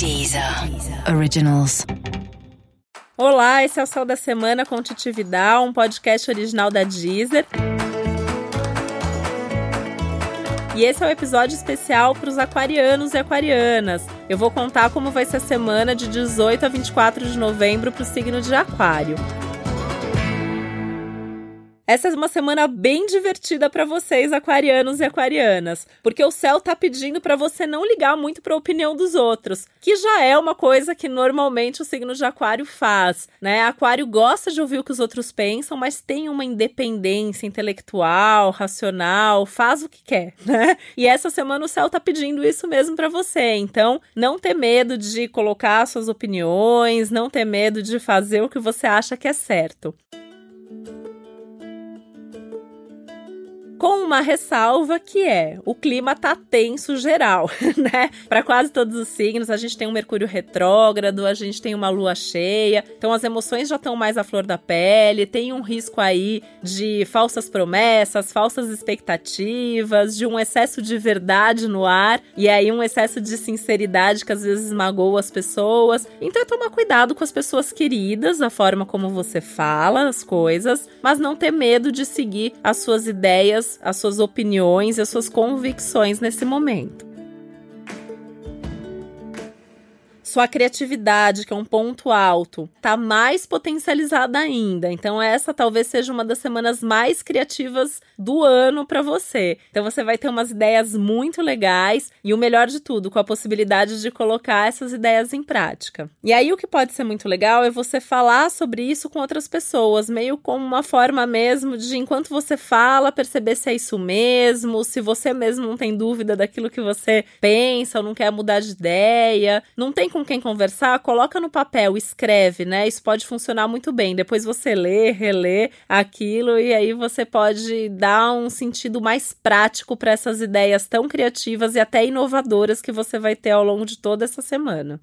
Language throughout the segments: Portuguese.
Deezer Originals. Olá, esse é o Céu da Semana com Titi Vidal, um podcast original da Deezer. E esse é o um episódio especial para os aquarianos e aquarianas. Eu vou contar como vai ser a semana de 18 a 24 de novembro para o signo de Aquário. Essa é uma semana bem divertida para vocês, aquarianos e aquarianas, porque o céu tá pedindo para você não ligar muito para a opinião dos outros, que já é uma coisa que normalmente o signo de Aquário faz, né? Aquário gosta de ouvir o que os outros pensam, mas tem uma independência intelectual, racional, faz o que quer, né? E essa semana o céu tá pedindo isso mesmo para você. Então, não ter medo de colocar suas opiniões, não ter medo de fazer o que você acha que é certo. Uma ressalva que é o clima tá tenso geral, né? Para quase todos os signos, a gente tem um Mercúrio retrógrado, a gente tem uma lua cheia, então as emoções já estão mais à flor da pele, tem um risco aí de falsas promessas, falsas expectativas, de um excesso de verdade no ar e aí um excesso de sinceridade que às vezes magoa as pessoas. Então é tomar cuidado com as pessoas queridas, a forma como você fala as coisas, mas não ter medo de seguir as suas ideias as suas opiniões e as suas convicções nesse momento. Sua criatividade, que é um ponto alto, tá mais potencializada ainda. Então essa talvez seja uma das semanas mais criativas do ano para você. Então você vai ter umas ideias muito legais e o melhor de tudo, com a possibilidade de colocar essas ideias em prática. E aí o que pode ser muito legal é você falar sobre isso com outras pessoas, meio como uma forma mesmo de enquanto você fala, perceber se é isso mesmo, se você mesmo não tem dúvida daquilo que você pensa ou não quer mudar de ideia, não tem com quem conversar, coloca no papel, escreve, né? Isso pode funcionar muito bem. Depois você lê, relê aquilo e aí você pode dar um sentido mais prático para essas ideias tão criativas e até inovadoras que você vai ter ao longo de toda essa semana.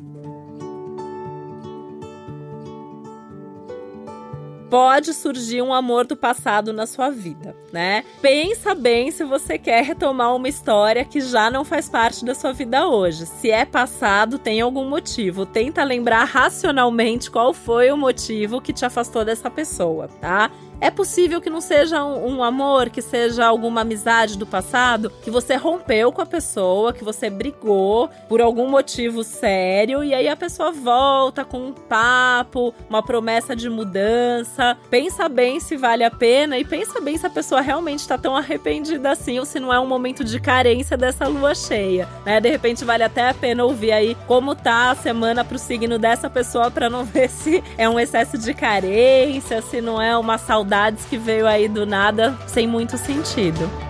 Pode surgir um amor do passado na sua vida, né? Pensa bem se você quer retomar uma história que já não faz parte da sua vida hoje. Se é passado, tem algum motivo. Tenta lembrar racionalmente qual foi o motivo que te afastou dessa pessoa, tá? É possível que não seja um, um, amor, que seja alguma amizade do passado, que você rompeu com a pessoa, que você brigou por algum motivo sério e aí a pessoa volta com um papo, uma promessa de mudança. Pensa bem se vale a pena e pensa bem se a pessoa realmente está tão arrependida assim ou se não é um momento de carência dessa lua cheia, né? De repente vale até a pena ouvir aí como tá a semana pro signo dessa pessoa para não ver se é um excesso de carência, se não é uma saudade saudades que veio aí do nada sem muito sentido.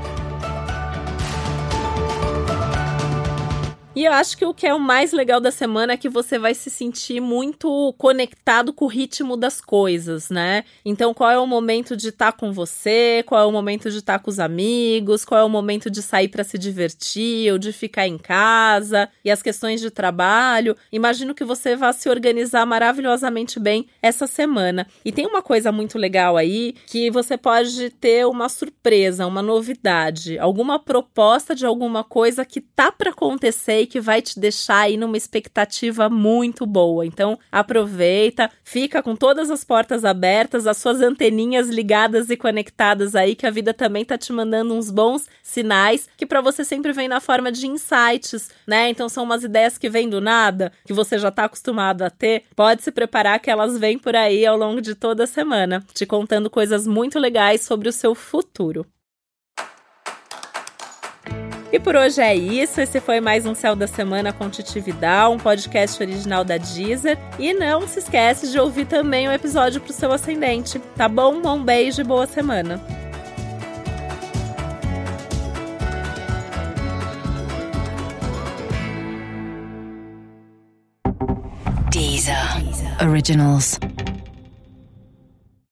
E eu acho que o que é o mais legal da semana é que você vai se sentir muito conectado com o ritmo das coisas, né? Então, qual é o momento de estar tá com você? Qual é o momento de estar tá com os amigos? Qual é o momento de sair para se divertir ou de ficar em casa? E as questões de trabalho. Imagino que você vá se organizar maravilhosamente bem essa semana. E tem uma coisa muito legal aí que você pode ter uma surpresa, uma novidade, alguma proposta de alguma coisa que tá para acontecer que vai te deixar aí numa expectativa muito boa. Então, aproveita, fica com todas as portas abertas, as suas anteninhas ligadas e conectadas aí, que a vida também tá te mandando uns bons sinais que para você sempre vem na forma de insights, né? Então, são umas ideias que vêm do nada, que você já tá acostumado a ter. Pode se preparar que elas vêm por aí ao longo de toda a semana, te contando coisas muito legais sobre o seu futuro. E por hoje é isso. Esse foi mais um Céu da Semana com Titi Vidal, um podcast original da Deezer. E não se esquece de ouvir também o episódio pro seu ascendente, tá bom? Um beijo e boa semana. Deezer. Originals.